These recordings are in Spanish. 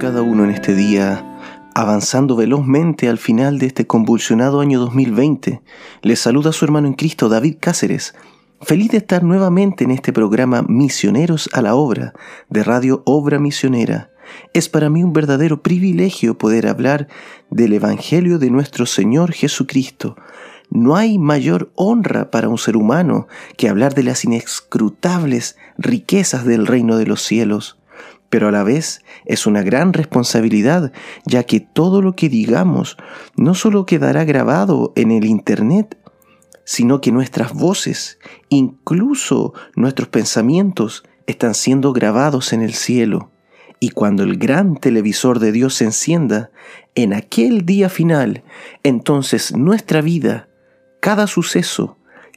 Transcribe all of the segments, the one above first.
cada uno en este día, avanzando velozmente al final de este convulsionado año 2020. Les saluda su hermano en Cristo, David Cáceres. Feliz de estar nuevamente en este programa Misioneros a la Obra de Radio Obra Misionera. Es para mí un verdadero privilegio poder hablar del Evangelio de nuestro Señor Jesucristo. No hay mayor honra para un ser humano que hablar de las inescrutables riquezas del reino de los cielos pero a la vez es una gran responsabilidad, ya que todo lo que digamos no solo quedará grabado en el Internet, sino que nuestras voces, incluso nuestros pensamientos, están siendo grabados en el cielo. Y cuando el gran televisor de Dios se encienda, en aquel día final, entonces nuestra vida, cada suceso,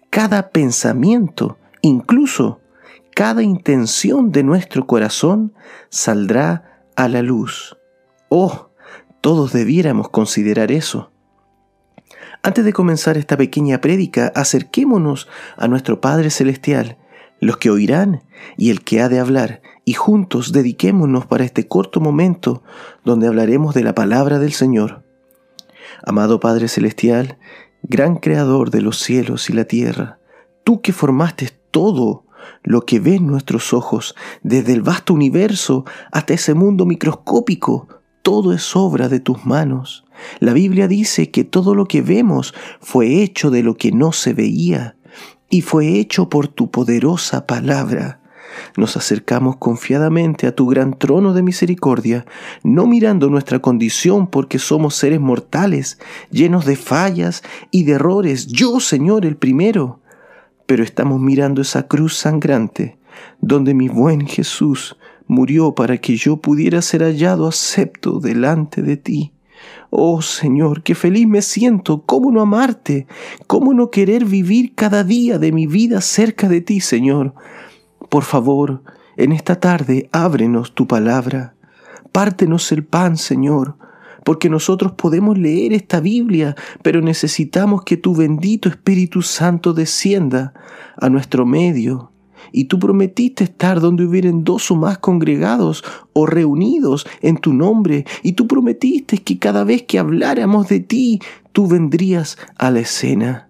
cada pensamiento, incluso cada intención de nuestro corazón saldrá a la luz. Oh, todos debiéramos considerar eso. Antes de comenzar esta pequeña prédica, acerquémonos a nuestro Padre Celestial, los que oirán y el que ha de hablar, y juntos dediquémonos para este corto momento donde hablaremos de la palabra del Señor. Amado Padre Celestial, gran Creador de los cielos y la tierra, tú que formaste todo lo que ven nuestros ojos, desde el vasto universo hasta ese mundo microscópico, todo es obra de tus manos. La Biblia dice que todo lo que vemos fue hecho de lo que no se veía, y fue hecho por tu poderosa palabra. Nos acercamos confiadamente a tu gran trono de misericordia, no mirando nuestra condición porque somos seres mortales, llenos de fallas y de errores, yo, Señor, el primero pero estamos mirando esa cruz sangrante donde mi buen Jesús murió para que yo pudiera ser hallado acepto delante de ti. Oh Señor, qué feliz me siento, cómo no amarte, cómo no querer vivir cada día de mi vida cerca de ti, Señor. Por favor, en esta tarde ábrenos tu palabra, pártenos el pan, Señor, porque nosotros podemos leer esta Biblia, pero necesitamos que tu bendito Espíritu Santo descienda a nuestro medio. Y tú prometiste estar donde hubieran dos o más congregados o reunidos en tu nombre. Y tú prometiste que cada vez que habláramos de ti, tú vendrías a la escena.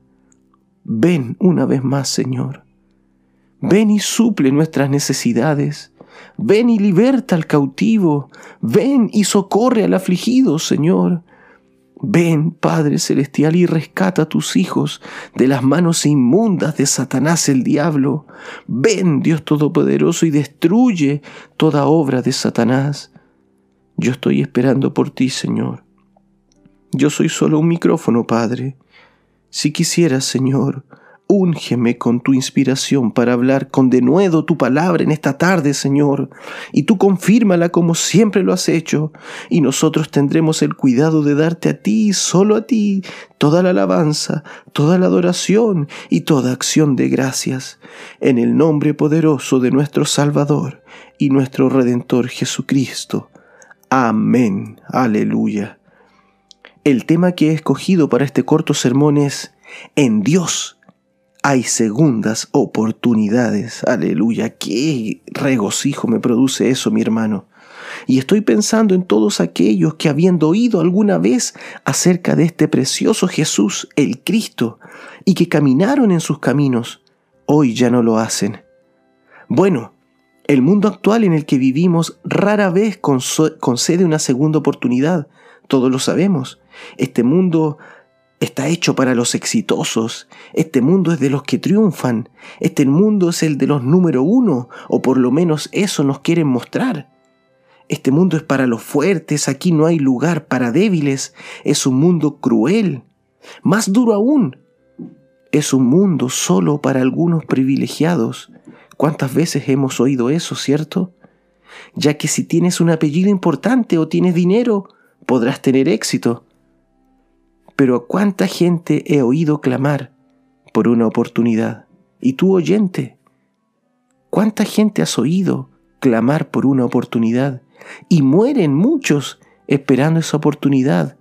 Ven una vez más, Señor. Ven y suple nuestras necesidades. Ven y liberta al cautivo. Ven y socorre al afligido, Señor. Ven, Padre Celestial, y rescata a tus hijos de las manos inmundas de Satanás el diablo. Ven, Dios Todopoderoso, y destruye toda obra de Satanás. Yo estoy esperando por ti, Señor. Yo soy solo un micrófono, Padre. Si quisieras, Señor, Úngeme con tu inspiración para hablar con denuedo tu palabra en esta tarde, Señor, y tú confírmala como siempre lo has hecho, y nosotros tendremos el cuidado de darte a ti, solo a ti, toda la alabanza, toda la adoración y toda acción de gracias, en el nombre poderoso de nuestro Salvador y nuestro Redentor Jesucristo. Amén. Aleluya. El tema que he escogido para este corto sermón es En Dios hay segundas oportunidades. Aleluya, qué regocijo me produce eso, mi hermano. Y estoy pensando en todos aquellos que habiendo oído alguna vez acerca de este precioso Jesús, el Cristo, y que caminaron en sus caminos, hoy ya no lo hacen. Bueno, el mundo actual en el que vivimos rara vez concede una segunda oportunidad, todos lo sabemos. Este mundo está hecho para los exitosos. Este mundo es de los que triunfan. Este mundo es el de los número uno, o por lo menos eso nos quieren mostrar. Este mundo es para los fuertes, aquí no hay lugar para débiles. Es un mundo cruel. Más duro aún, es un mundo solo para algunos privilegiados. ¿Cuántas veces hemos oído eso, cierto? Ya que si tienes un apellido importante o tienes dinero, podrás tener éxito pero a cuánta gente he oído clamar por una oportunidad. Y tú oyente, ¿cuánta gente has oído clamar por una oportunidad? Y mueren muchos esperando esa oportunidad,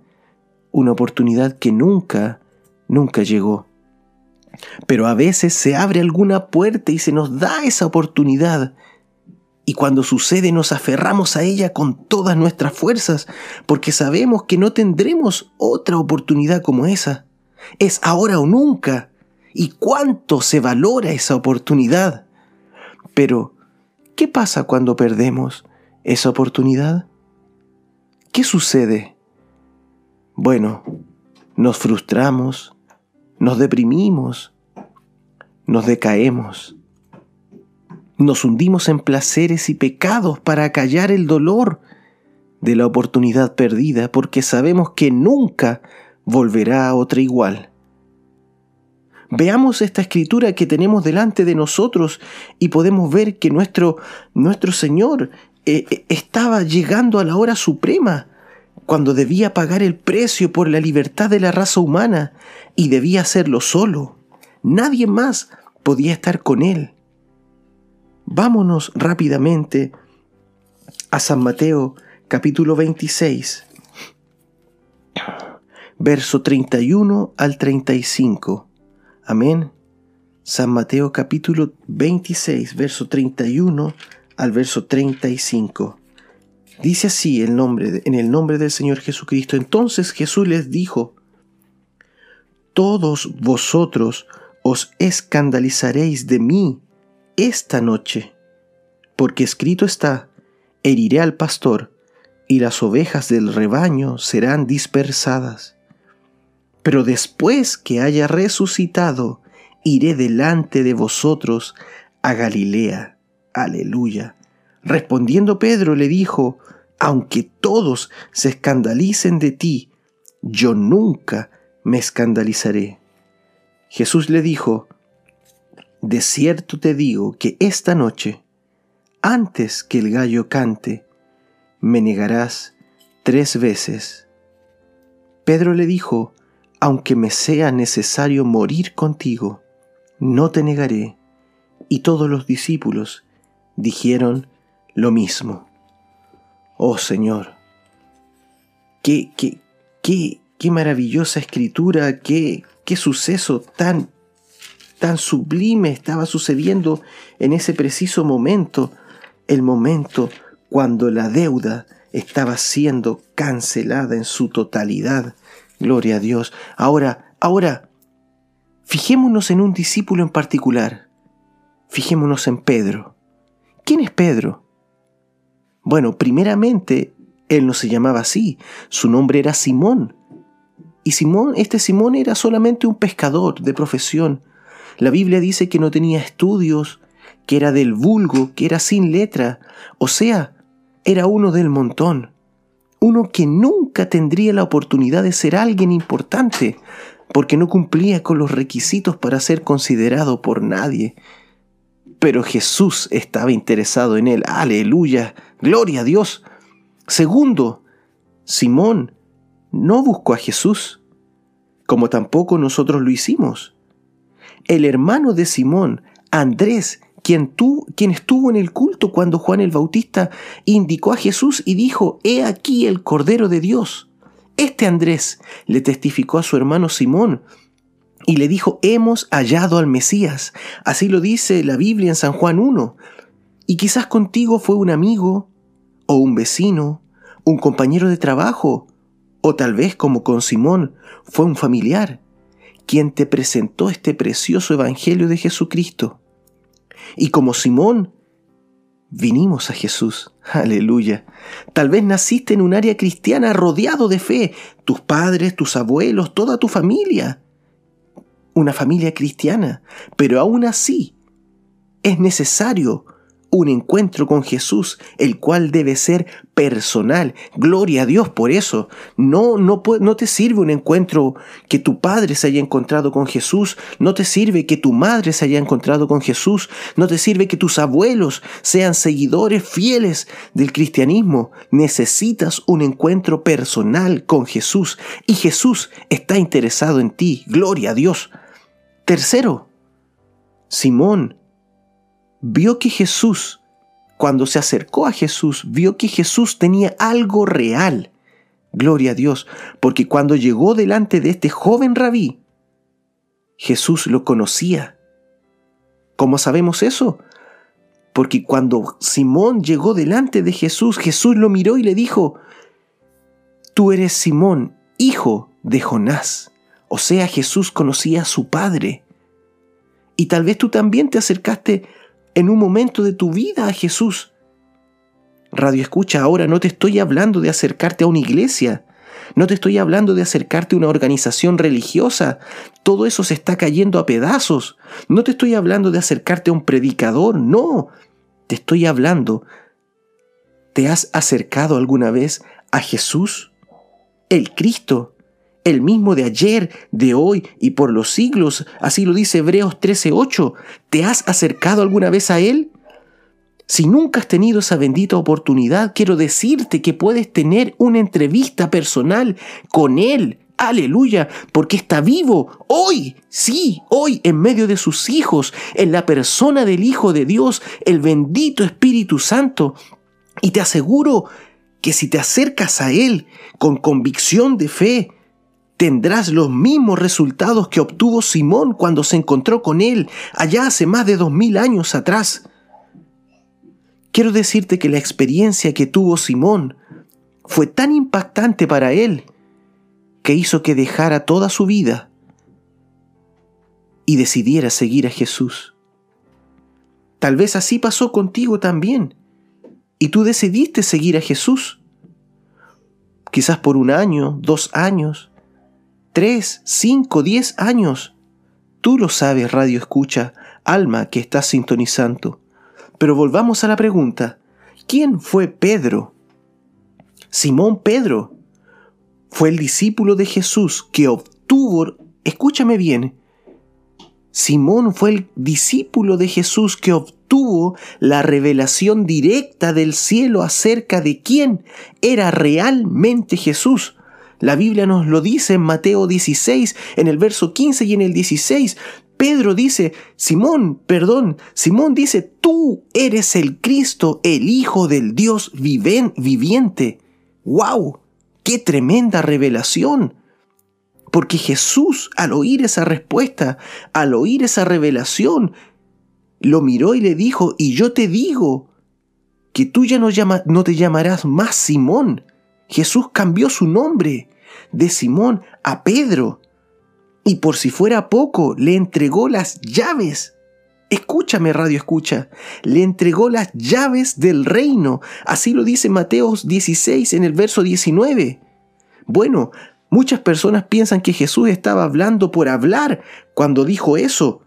una oportunidad que nunca, nunca llegó. Pero a veces se abre alguna puerta y se nos da esa oportunidad. Y cuando sucede nos aferramos a ella con todas nuestras fuerzas, porque sabemos que no tendremos otra oportunidad como esa. Es ahora o nunca. ¿Y cuánto se valora esa oportunidad? Pero, ¿qué pasa cuando perdemos esa oportunidad? ¿Qué sucede? Bueno, nos frustramos, nos deprimimos, nos decaemos nos hundimos en placeres y pecados para callar el dolor de la oportunidad perdida porque sabemos que nunca volverá a otra igual. Veamos esta escritura que tenemos delante de nosotros y podemos ver que nuestro, nuestro Señor eh, eh, estaba llegando a la hora suprema, cuando debía pagar el precio por la libertad de la raza humana y debía hacerlo solo. Nadie más podía estar con él. Vámonos rápidamente a San Mateo capítulo 26, verso 31 al 35. Amén. San Mateo capítulo 26, verso 31 al verso 35. Dice así el nombre, en el nombre del Señor Jesucristo. Entonces Jesús les dijo, Todos vosotros os escandalizaréis de mí esta noche, porque escrito está, heriré al pastor, y las ovejas del rebaño serán dispersadas. Pero después que haya resucitado, iré delante de vosotros a Galilea. Aleluya. Respondiendo Pedro le dijo, aunque todos se escandalicen de ti, yo nunca me escandalizaré. Jesús le dijo, de cierto te digo que esta noche, antes que el gallo cante, me negarás tres veces. Pedro le dijo, aunque me sea necesario morir contigo, no te negaré. Y todos los discípulos dijeron lo mismo. Oh Señor, qué, qué, qué, qué maravillosa escritura, qué, qué suceso tan tan sublime estaba sucediendo en ese preciso momento, el momento cuando la deuda estaba siendo cancelada en su totalidad. Gloria a Dios. Ahora, ahora, fijémonos en un discípulo en particular. Fijémonos en Pedro. ¿Quién es Pedro? Bueno, primeramente, él no se llamaba así, su nombre era Simón. Y Simón, este Simón era solamente un pescador de profesión, la Biblia dice que no tenía estudios, que era del vulgo, que era sin letra, o sea, era uno del montón, uno que nunca tendría la oportunidad de ser alguien importante, porque no cumplía con los requisitos para ser considerado por nadie. Pero Jesús estaba interesado en él. Aleluya. Gloria a Dios. Segundo, Simón no buscó a Jesús, como tampoco nosotros lo hicimos el hermano de Simón, Andrés, quien, quien estuvo en el culto cuando Juan el Bautista indicó a Jesús y dijo, He aquí el Cordero de Dios. Este Andrés le testificó a su hermano Simón y le dijo, hemos hallado al Mesías. Así lo dice la Biblia en San Juan 1. Y quizás contigo fue un amigo, o un vecino, un compañero de trabajo, o tal vez como con Simón fue un familiar quien te presentó este precioso Evangelio de Jesucristo. Y como Simón, vinimos a Jesús. Aleluya. Tal vez naciste en un área cristiana rodeado de fe, tus padres, tus abuelos, toda tu familia. Una familia cristiana. Pero aún así, es necesario un encuentro con Jesús, el cual debe ser personal. Gloria a Dios por eso. No, no, no te sirve un encuentro que tu padre se haya encontrado con Jesús, no te sirve que tu madre se haya encontrado con Jesús, no te sirve que tus abuelos sean seguidores fieles del cristianismo. Necesitas un encuentro personal con Jesús y Jesús está interesado en ti. Gloria a Dios. Tercero, Simón vio que Jesús, cuando se acercó a Jesús, vio que Jesús tenía algo real. Gloria a Dios, porque cuando llegó delante de este joven rabí, Jesús lo conocía. ¿Cómo sabemos eso? Porque cuando Simón llegó delante de Jesús, Jesús lo miró y le dijo, Tú eres Simón, hijo de Jonás. O sea, Jesús conocía a su Padre. Y tal vez tú también te acercaste en un momento de tu vida a Jesús. Radio escucha, ahora no te estoy hablando de acercarte a una iglesia, no te estoy hablando de acercarte a una organización religiosa. Todo eso se está cayendo a pedazos. No te estoy hablando de acercarte a un predicador. No. Te estoy hablando. ¿Te has acercado alguna vez a Jesús? El Cristo. El mismo de ayer, de hoy y por los siglos. Así lo dice Hebreos 13:8. ¿Te has acercado alguna vez a Él? Si nunca has tenido esa bendita oportunidad, quiero decirte que puedes tener una entrevista personal con Él. Aleluya, porque está vivo hoy, sí, hoy en medio de sus hijos, en la persona del Hijo de Dios, el bendito Espíritu Santo. Y te aseguro que si te acercas a Él con convicción de fe, tendrás los mismos resultados que obtuvo Simón cuando se encontró con Él allá hace más de dos mil años atrás. Quiero decirte que la experiencia que tuvo Simón fue tan impactante para él que hizo que dejara toda su vida y decidiera seguir a Jesús. Tal vez así pasó contigo también y tú decidiste seguir a Jesús. Quizás por un año, dos años, tres, cinco, diez años. Tú lo sabes, radio escucha, alma que estás sintonizando. Pero volvamos a la pregunta, ¿quién fue Pedro? Simón Pedro fue el discípulo de Jesús que obtuvo, escúchame bien, Simón fue el discípulo de Jesús que obtuvo la revelación directa del cielo acerca de quién era realmente Jesús. La Biblia nos lo dice en Mateo 16, en el verso 15 y en el 16. Pedro dice, Simón, perdón, Simón dice, tú eres el Cristo, el Hijo del Dios viviente. ¡Wow! ¡Qué tremenda revelación! Porque Jesús, al oír esa respuesta, al oír esa revelación, lo miró y le dijo, y yo te digo que tú ya no te llamarás más Simón. Jesús cambió su nombre de Simón a Pedro y por si fuera poco, le entregó las llaves. Escúchame, radio escucha. Le entregó las llaves del reino. Así lo dice Mateo 16 en el verso 19. Bueno, muchas personas piensan que Jesús estaba hablando por hablar cuando dijo eso.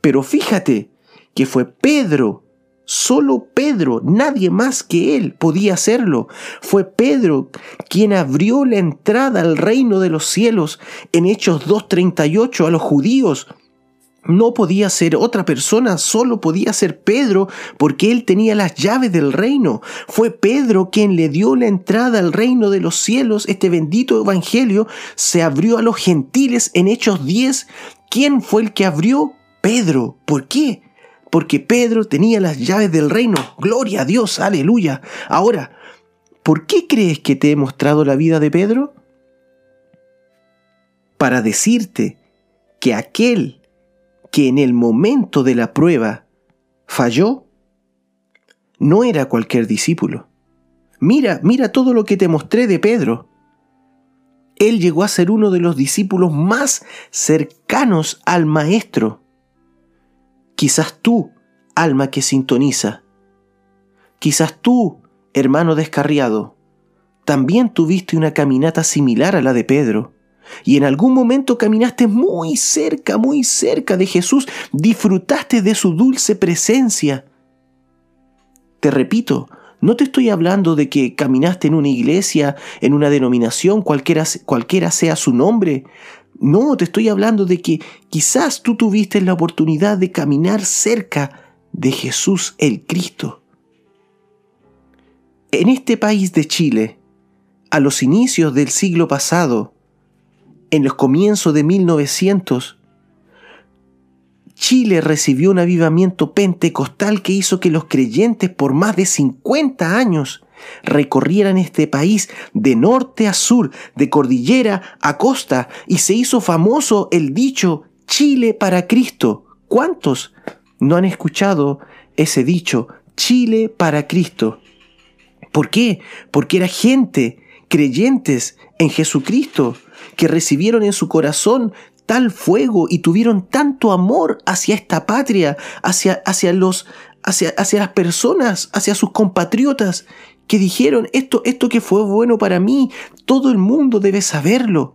Pero fíjate que fue Pedro Solo Pedro, nadie más que él podía hacerlo. Fue Pedro quien abrió la entrada al reino de los cielos en Hechos 2.38 a los judíos. No podía ser otra persona, solo podía ser Pedro, porque él tenía las llaves del reino. Fue Pedro quien le dio la entrada al reino de los cielos. Este bendito evangelio se abrió a los gentiles en Hechos 10. ¿Quién fue el que abrió? Pedro. ¿Por qué? Porque Pedro tenía las llaves del reino. Gloria a Dios, aleluya. Ahora, ¿por qué crees que te he mostrado la vida de Pedro? Para decirte que aquel que en el momento de la prueba falló, no era cualquier discípulo. Mira, mira todo lo que te mostré de Pedro. Él llegó a ser uno de los discípulos más cercanos al Maestro. Quizás tú, alma que sintoniza, quizás tú, hermano descarriado, también tuviste una caminata similar a la de Pedro. Y en algún momento caminaste muy cerca, muy cerca de Jesús, disfrutaste de su dulce presencia. Te repito, no te estoy hablando de que caminaste en una iglesia, en una denominación, cualquiera, cualquiera sea su nombre. No, te estoy hablando de que quizás tú tuviste la oportunidad de caminar cerca de Jesús el Cristo. En este país de Chile, a los inicios del siglo pasado, en los comienzos de 1900, Chile recibió un avivamiento pentecostal que hizo que los creyentes por más de 50 años recorrieran este país de norte a sur, de cordillera a costa, y se hizo famoso el dicho Chile para Cristo. ¿Cuántos no han escuchado ese dicho, Chile para Cristo. ¿Por qué? Porque era gente, creyentes en Jesucristo, que recibieron en su corazón tal fuego y tuvieron tanto amor hacia esta patria, hacia, hacia, los, hacia, hacia las personas, hacia sus compatriotas, que dijeron, esto, esto que fue bueno para mí, todo el mundo debe saberlo.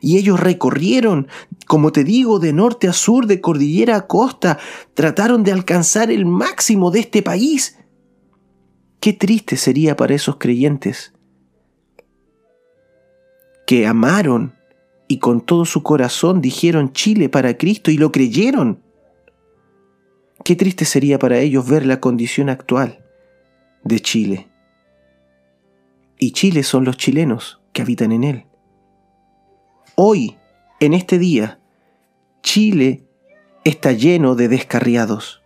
Y ellos recorrieron, como te digo, de norte a sur, de cordillera a costa, trataron de alcanzar el máximo de este país. Qué triste sería para esos creyentes que amaron y con todo su corazón dijeron Chile para Cristo y lo creyeron. Qué triste sería para ellos ver la condición actual de Chile. Y Chile son los chilenos que habitan en él. Hoy, en este día, Chile está lleno de descarriados.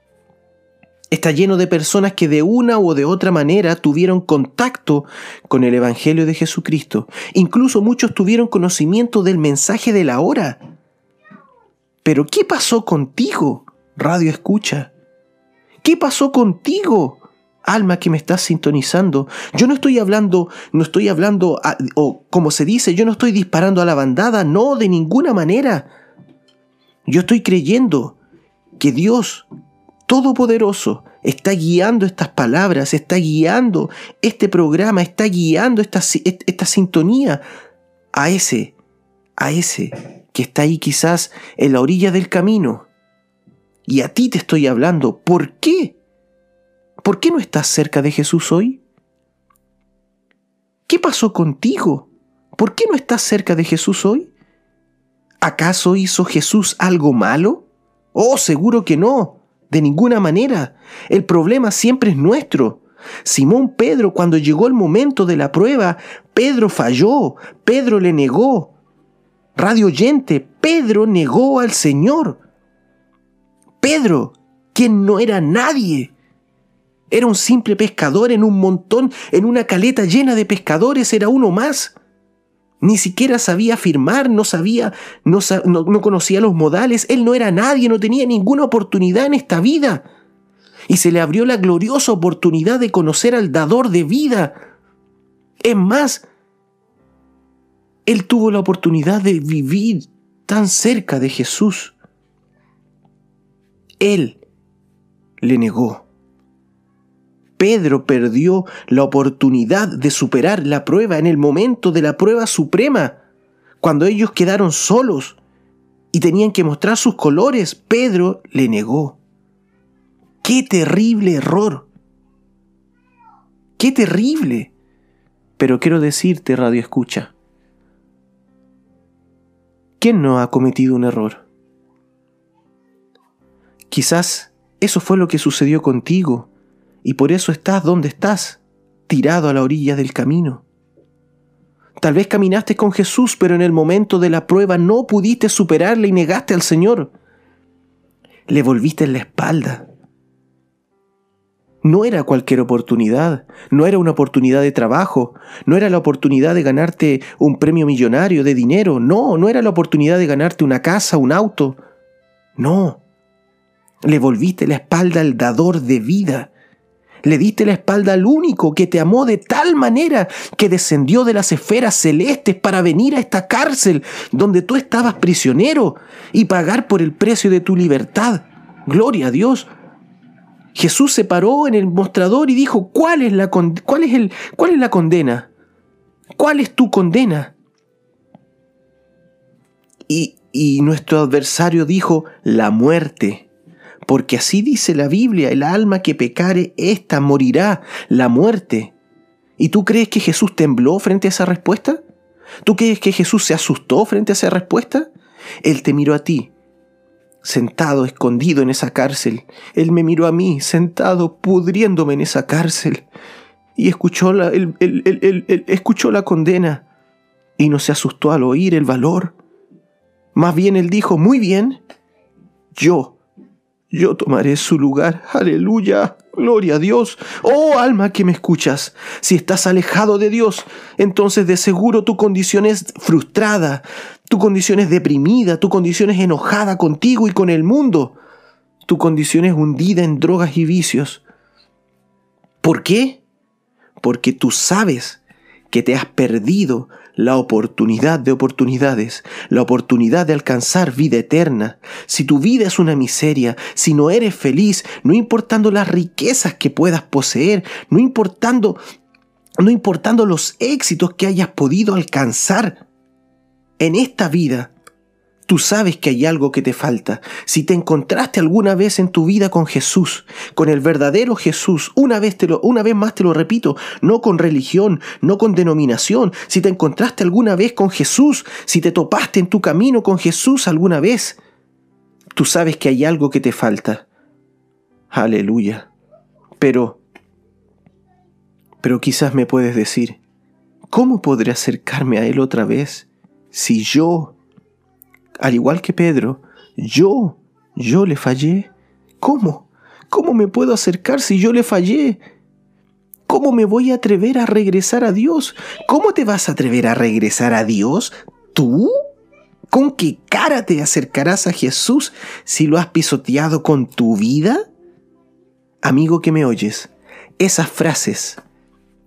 Está lleno de personas que de una u de otra manera tuvieron contacto con el Evangelio de Jesucristo. Incluso muchos tuvieron conocimiento del mensaje de la hora. Pero ¿qué pasó contigo, radio escucha? ¿Qué pasó contigo, alma que me estás sintonizando, yo no estoy hablando, no estoy hablando, o como se dice, yo no estoy disparando a la bandada, no, de ninguna manera. Yo estoy creyendo que Dios Todopoderoso está guiando estas palabras, está guiando este programa, está guiando esta, esta sintonía a ese, a ese que está ahí quizás en la orilla del camino. Y a ti te estoy hablando. ¿Por qué? ¿Por qué no estás cerca de Jesús hoy? ¿Qué pasó contigo? ¿Por qué no estás cerca de Jesús hoy? ¿Acaso hizo Jesús algo malo? Oh, seguro que no, de ninguna manera. El problema siempre es nuestro. Simón Pedro, cuando llegó el momento de la prueba, Pedro falló, Pedro le negó. Radio oyente, Pedro negó al Señor. Pedro, quien no era nadie, era un simple pescador en un montón, en una caleta llena de pescadores, era uno más. Ni siquiera sabía firmar, no sabía, no, no, conocía los modales, él no era nadie, no tenía ninguna oportunidad en esta vida. Y se le abrió la gloriosa oportunidad de conocer al dador de vida. Es más, él tuvo la oportunidad de vivir tan cerca de Jesús. Él le negó. Pedro perdió la oportunidad de superar la prueba en el momento de la prueba suprema, cuando ellos quedaron solos y tenían que mostrar sus colores, Pedro le negó. ¡Qué terrible error! ¡Qué terrible! Pero quiero decirte, Radio Escucha, ¿quién no ha cometido un error? Quizás eso fue lo que sucedió contigo y por eso estás donde estás, tirado a la orilla del camino. Tal vez caminaste con Jesús, pero en el momento de la prueba no pudiste superarle y negaste al Señor. Le volviste en la espalda. No era cualquier oportunidad, no era una oportunidad de trabajo, no era la oportunidad de ganarte un premio millonario de dinero, no, no era la oportunidad de ganarte una casa, un auto. No, le volviste la espalda al dador de vida, le diste la espalda al único que te amó de tal manera que descendió de las esferas celestes para venir a esta cárcel donde tú estabas prisionero y pagar por el precio de tu libertad. Gloria a Dios. Jesús se paró en el mostrador y dijo, ¿cuál es la, cuál es el, cuál es la condena? ¿Cuál es tu condena? Y, y nuestro adversario dijo, la muerte porque así dice la Biblia, el alma que pecare, ésta morirá, la muerte. ¿Y tú crees que Jesús tembló frente a esa respuesta? ¿Tú crees que Jesús se asustó frente a esa respuesta? Él te miró a ti, sentado, escondido en esa cárcel. Él me miró a mí, sentado, pudriéndome en esa cárcel. Y escuchó la, escuchó la condena. Y no se asustó al oír el valor. Más bien él dijo, muy bien, yo yo tomaré su lugar. Aleluya. Gloria a Dios. Oh alma que me escuchas, si estás alejado de Dios, entonces de seguro tu condición es frustrada, tu condición es deprimida, tu condición es enojada contigo y con el mundo. Tu condición es hundida en drogas y vicios. ¿Por qué? Porque tú sabes que te has perdido la oportunidad de oportunidades, la oportunidad de alcanzar vida eterna. Si tu vida es una miseria, si no eres feliz, no importando las riquezas que puedas poseer, no importando no importando los éxitos que hayas podido alcanzar en esta vida, Tú sabes que hay algo que te falta. Si te encontraste alguna vez en tu vida con Jesús, con el verdadero Jesús, una vez, te lo, una vez más te lo repito, no con religión, no con denominación. Si te encontraste alguna vez con Jesús, si te topaste en tu camino con Jesús alguna vez, tú sabes que hay algo que te falta. Aleluya. Pero, pero quizás me puedes decir, ¿cómo podré acercarme a Él otra vez si yo al igual que Pedro, yo, yo le fallé. ¿Cómo? ¿Cómo me puedo acercar si yo le fallé? ¿Cómo me voy a atrever a regresar a Dios? ¿Cómo te vas a atrever a regresar a Dios? ¿Tú? ¿Con qué cara te acercarás a Jesús si lo has pisoteado con tu vida? Amigo que me oyes, esas frases,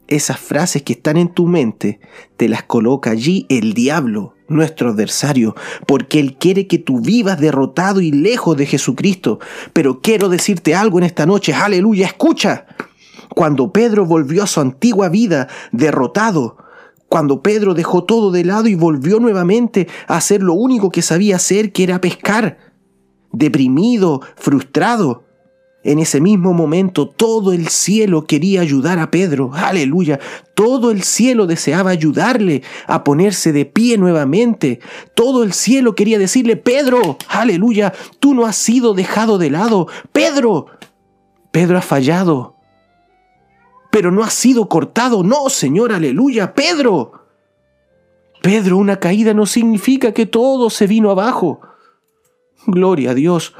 esas frases que están en tu mente, te las coloca allí el diablo nuestro adversario, porque Él quiere que tú vivas derrotado y lejos de Jesucristo. Pero quiero decirte algo en esta noche, aleluya, escucha. Cuando Pedro volvió a su antigua vida derrotado, cuando Pedro dejó todo de lado y volvió nuevamente a hacer lo único que sabía hacer, que era pescar, deprimido, frustrado, en ese mismo momento todo el cielo quería ayudar a Pedro, aleluya, todo el cielo deseaba ayudarle a ponerse de pie nuevamente, todo el cielo quería decirle, Pedro, aleluya, tú no has sido dejado de lado, Pedro, Pedro ha fallado, pero no ha sido cortado, no, Señor, aleluya, Pedro. Pedro, una caída no significa que todo se vino abajo. Gloria a Dios.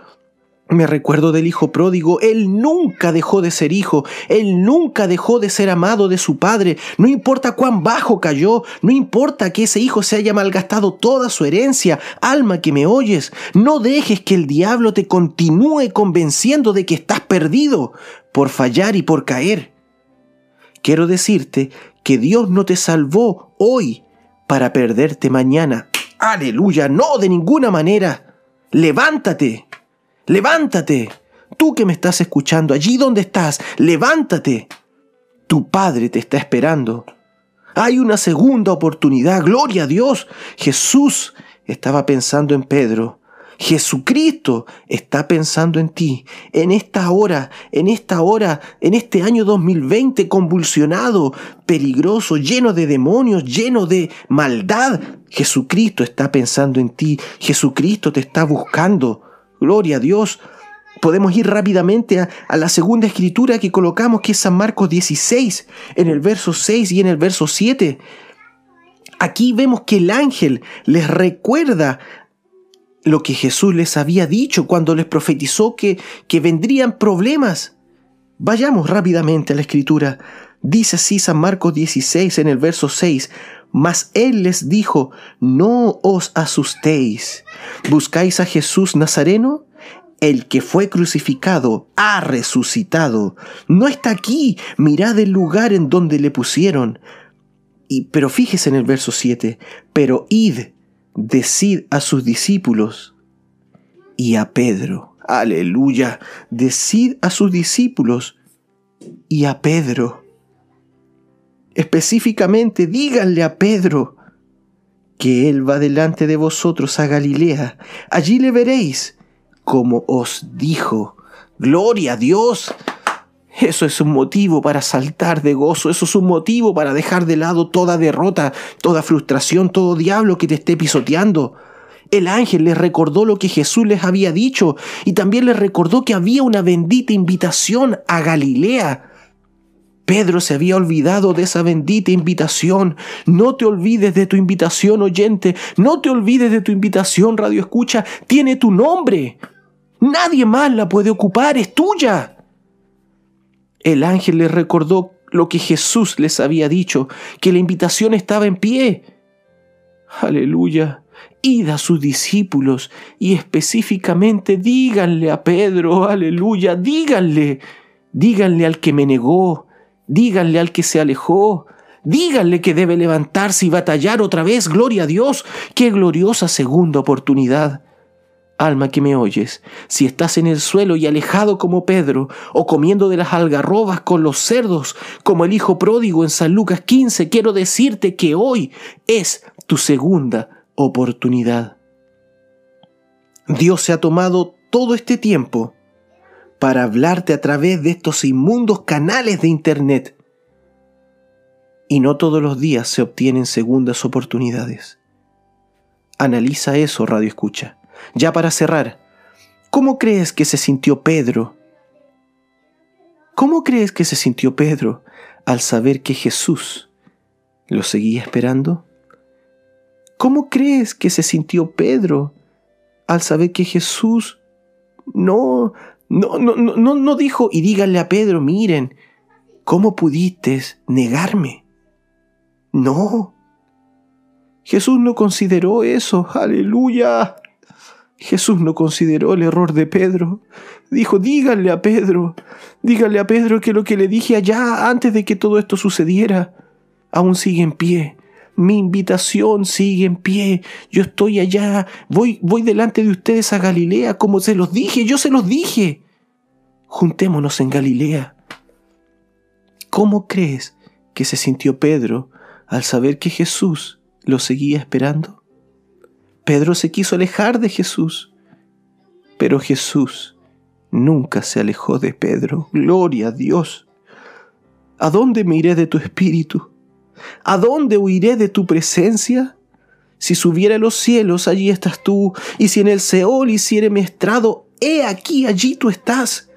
Me recuerdo del hijo pródigo, él nunca dejó de ser hijo, él nunca dejó de ser amado de su padre, no importa cuán bajo cayó, no importa que ese hijo se haya malgastado toda su herencia, alma que me oyes, no dejes que el diablo te continúe convenciendo de que estás perdido por fallar y por caer. Quiero decirte que Dios no te salvó hoy para perderte mañana. Aleluya, no de ninguna manera. Levántate. Levántate. Tú que me estás escuchando, allí donde estás, levántate. Tu Padre te está esperando. Hay una segunda oportunidad, gloria a Dios. Jesús estaba pensando en Pedro. Jesucristo está pensando en ti, en esta hora, en esta hora, en este año 2020 convulsionado, peligroso, lleno de demonios, lleno de maldad. Jesucristo está pensando en ti, Jesucristo te está buscando. Gloria a Dios. Podemos ir rápidamente a, la segunda escritura que colocamos, que es San Marcos 16, en el verso 6 y en el verso 7. Aquí vemos que el ángel les recuerda lo que Jesús les había dicho cuando les profetizó que, que vendrían problemas. Vayamos rápidamente a la escritura. Dice así San Marcos 16 en el verso 6, mas él les dijo, no os asustéis. ¿Buscáis a Jesús Nazareno? El que fue crucificado ha resucitado. No está aquí. Mirad el lugar en donde le pusieron. Y, pero fíjese en el verso 7. Pero id, decid a sus discípulos y a Pedro. Aleluya. Decid a sus discípulos y a Pedro Específicamente díganle a Pedro que él va delante de vosotros a Galilea. Allí le veréis, como os dijo. Gloria a Dios. Eso es un motivo para saltar de gozo, eso es un motivo para dejar de lado toda derrota, toda frustración, todo diablo que te esté pisoteando. El ángel les recordó lo que Jesús les había dicho y también les recordó que había una bendita invitación a Galilea. Pedro se había olvidado de esa bendita invitación. No te olvides de tu invitación, oyente. No te olvides de tu invitación, radio escucha. Tiene tu nombre. Nadie más la puede ocupar, es tuya. El ángel les recordó lo que Jesús les había dicho, que la invitación estaba en pie. Aleluya. id a sus discípulos y específicamente díganle a Pedro, aleluya, díganle, díganle al que me negó, díganle al que se alejó, díganle que debe levantarse y batallar otra vez, gloria a Dios, qué gloriosa segunda oportunidad. Alma que me oyes, si estás en el suelo y alejado como Pedro, o comiendo de las algarrobas con los cerdos, como el hijo pródigo en San Lucas 15, quiero decirte que hoy es tu segunda oportunidad. Dios se ha tomado todo este tiempo para hablarte a través de estos inmundos canales de Internet. Y no todos los días se obtienen segundas oportunidades. Analiza eso, Radio Escucha. Ya para cerrar, ¿cómo crees que se sintió Pedro? ¿Cómo crees que se sintió Pedro al saber que Jesús lo seguía esperando? ¿Cómo crees que se sintió Pedro al saber que Jesús no, no, no, no, no dijo y díganle a Pedro, miren, ¿cómo pudiste negarme? No. Jesús no consideró eso, aleluya. Jesús no consideró el error de Pedro. Dijo, díganle a Pedro, díganle a Pedro que lo que le dije allá antes de que todo esto sucediera aún sigue en pie. Mi invitación sigue en pie. Yo estoy allá. Voy, voy delante de ustedes a Galilea, como se los dije. Yo se los dije. Juntémonos en Galilea. ¿Cómo crees que se sintió Pedro al saber que Jesús lo seguía esperando? Pedro se quiso alejar de Jesús, pero Jesús nunca se alejó de Pedro. Gloria a Dios. ¿A dónde me iré de tu espíritu? ¿A dónde huiré de tu presencia? Si subiera a los cielos, allí estás tú, y si en el Seol hiciere mi estrado, he aquí, allí tú estás.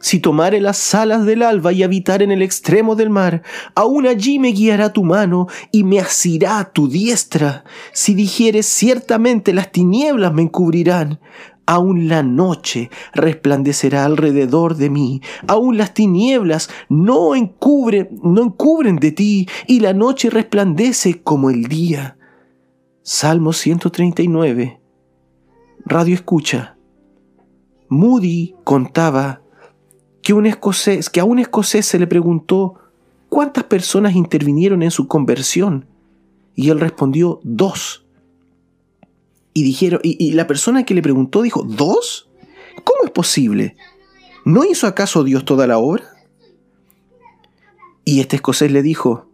Si tomare las alas del alba y habitar en el extremo del mar, aún allí me guiará tu mano y me asirá tu diestra. Si dijeres ciertamente las tinieblas me encubrirán, aún la noche resplandecerá alrededor de mí, aún las tinieblas no encubren, de ti, y la noche resplandece como el día. Salmo 139. Radio escucha. Moody contaba que a un escocés se le preguntó cuántas personas intervinieron en su conversión, y él respondió dos. Y dijeron, y, la persona que le preguntó dijo, ¿dos? ¿Cómo es posible? ¿No hizo acaso Dios toda la obra? Y este escocés le dijo,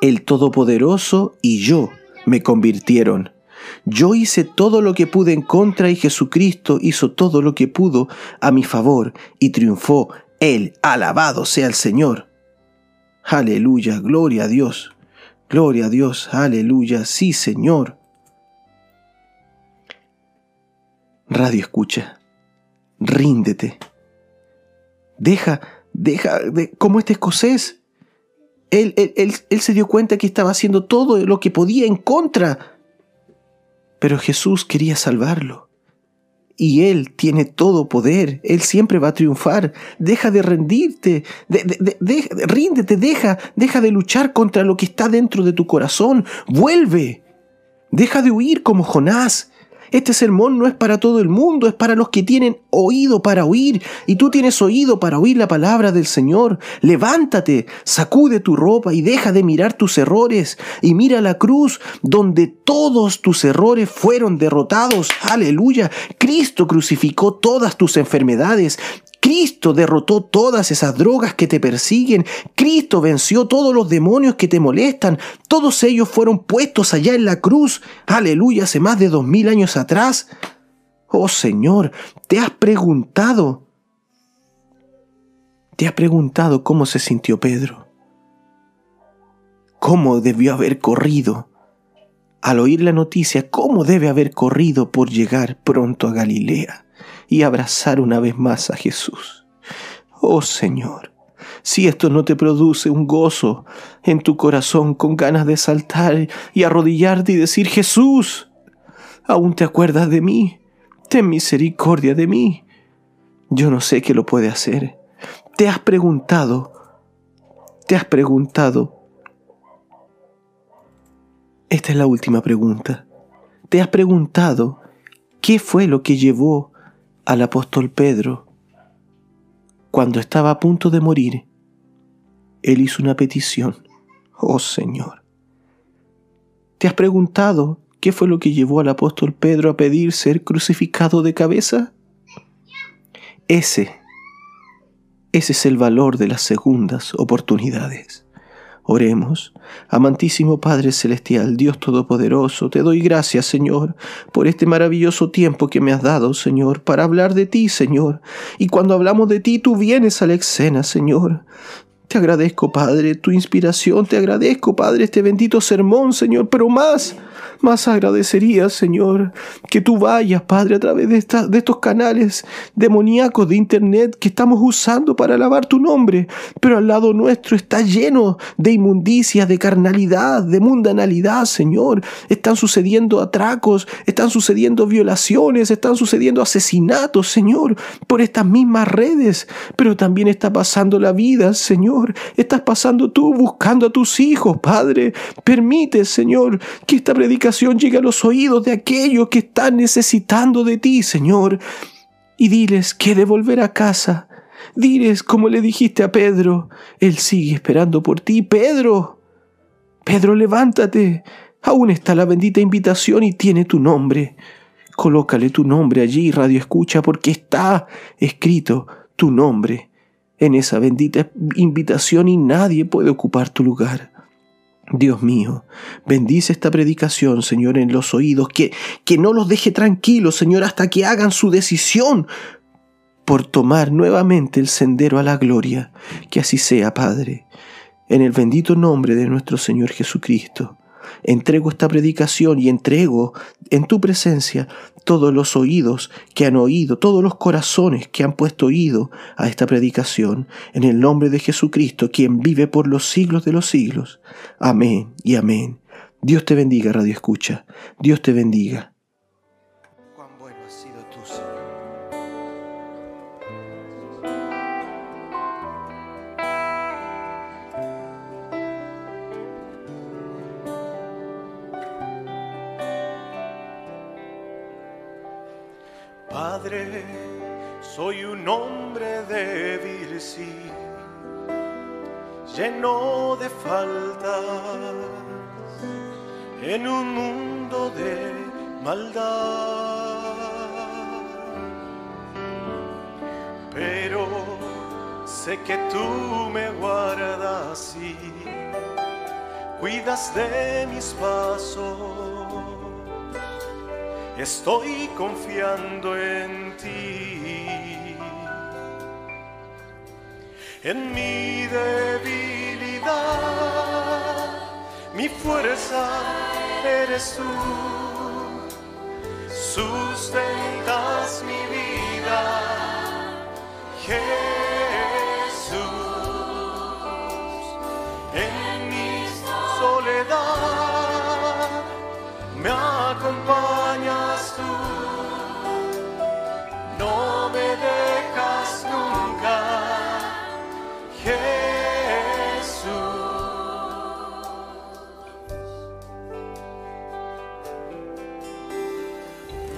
el Todopoderoso y yo me convirtieron. Yo hice todo lo que pude en contra y Jesucristo hizo todo lo que pudo a mi favor y triunfó Él. Alabado sea el Señor. Aleluya, gloria a Dios. Gloria a Dios, aleluya, sí Señor. Radio escucha, ríndete. Deja, deja, de, como este escocés. Él, él, él, se dio cuenta que estaba haciendo todo lo que podía en contra. Pero Jesús quería salvarlo. Y Él tiene todo poder. Él siempre va a triunfar. Deja de rendirte. ríndete, deja, deja de luchar contra lo que está dentro de tu corazón. Vuelve. Deja de huir como Jonás. Este sermón no es para todo el mundo, es para los que tienen oído para oír. Y tú tienes oído para oír la palabra del Señor. Levántate, sacude tu ropa y deja de mirar tus errores. Y mira la cruz donde todos tus errores fueron derrotados. Aleluya. Cristo crucificó todas tus enfermedades. Cristo derrotó todas esas drogas que te persiguen. Cristo venció todos los demonios que te molestan. Todos ellos fueron puestos allá en la cruz. Aleluya, hace más de dos mil años atrás. Oh Señor, ¿te has preguntado? ¿Te has preguntado cómo se sintió Pedro? ¿Cómo debió haber corrido? Al oír la noticia, ¿cómo debe haber corrido por llegar pronto a Galilea? Y abrazar una vez más a Jesús. Oh Señor, si esto no te produce un gozo en tu corazón con ganas de saltar y arrodillarte y decir, Jesús, aún te acuerdas de mí, ten misericordia de mí. Yo no sé qué lo puede hacer. Te has preguntado, te has preguntado. Esta es la última pregunta. ¿Te has preguntado qué fue lo que llevó al apóstol Pedro cuando estaba a punto de morir? Él hizo una petición. Oh Señor. ¿Te has preguntado qué fue lo que llevó al apóstol Pedro a pedir ser crucificado de cabeza? Ese, ese es el valor de las segundas oportunidades. Oremos. Amantísimo Padre Celestial, Dios Todopoderoso, te doy gracias, Señor, por este maravilloso tiempo que me has dado, Señor, para hablar de ti, Señor. Y cuando hablamos de ti, tú vienes a la escena, Señor. Te agradezco, Padre, tu inspiración, te agradezco, Padre, este bendito sermón, Señor, pero más más agradecería, Señor, que tú vayas, Padre, a través de, de estos canales demoníacos de Internet que estamos usando para alabar tu nombre, pero al lado nuestro está lleno de inmundicia, de carnalidad, de mundanalidad, Señor. Están sucediendo atracos, están sucediendo violaciones, están sucediendo asesinatos, Señor, por estas mismas redes, pero también está pasando la vida, Señor. Estás pasando tú buscando a tus hijos, Padre. Permite, Señor, que esta predicación llegue a los oídos de aquellos que están necesitando de ti, Señor. Y diles que de volver a casa. Diles como le dijiste a Pedro. Él sigue esperando por ti. Pedro. Pedro, levántate. Aún está la bendita invitación y tiene tu nombre. Colócale tu nombre allí, Radio Escucha, porque está escrito tu nombre en esa bendita invitación y nadie puede ocupar tu lugar. Dios mío, bendice esta predicación, Señor, en los oídos, que, que no los deje tranquilos, Señor, hasta que hagan su decisión por tomar nuevamente el sendero a la gloria. Que así sea, Padre, en el bendito nombre de nuestro Señor Jesucristo entrego esta predicación y entrego en tu presencia todos los oídos que han oído, todos los corazones que han puesto oído a esta predicación, en el nombre de Jesucristo, quien vive por los siglos de los siglos. Amén y amén. Dios te bendiga, Radio Escucha. Dios te bendiga. Lleno de faltas, en un mundo de maldad. Pero sé que tú me guardas y cuidas de mis pasos estoy confiando en ti. En mi debilidad, mi fuerza eres tú. Sustentas mi vida,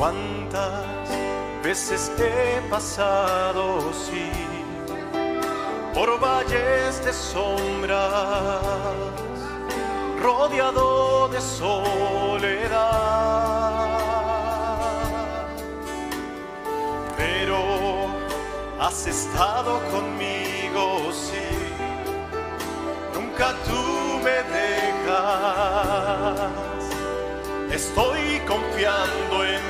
¿Cuántas veces he pasado, sí, por valles de sombras, rodeado de soledad? has estado conmigo, sí, nunca tú me dejas, estoy confiando. En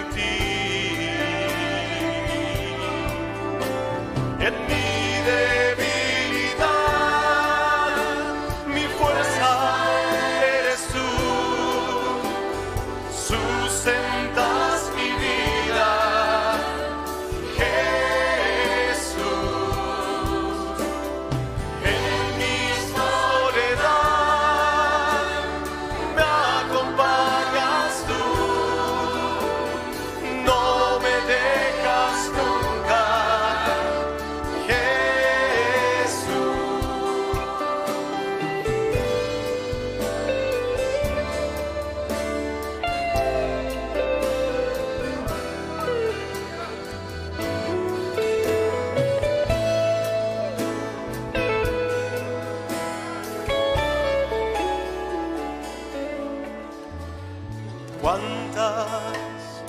cuántas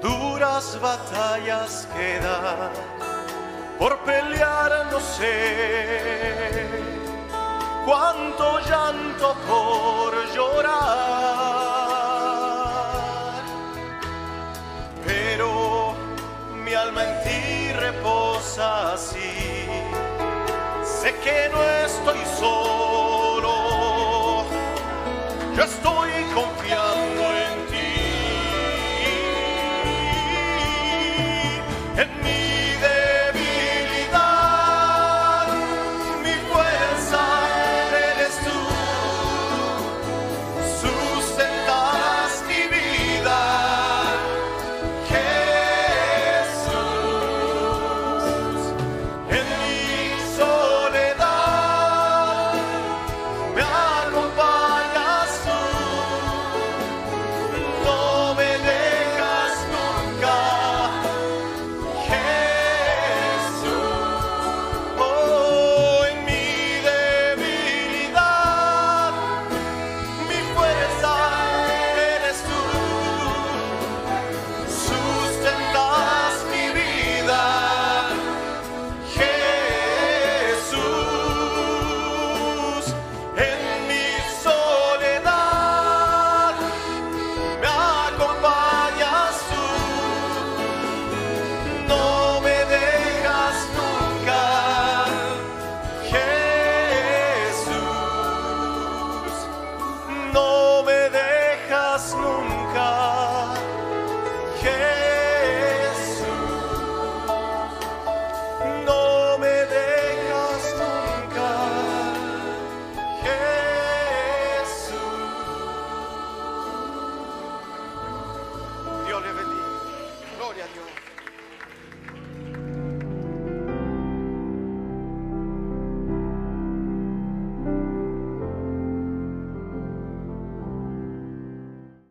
duras batallas quedan por pelear, no sé cuánto llanto por llorar, pero mi alma en ti reposa así, sé que no estoy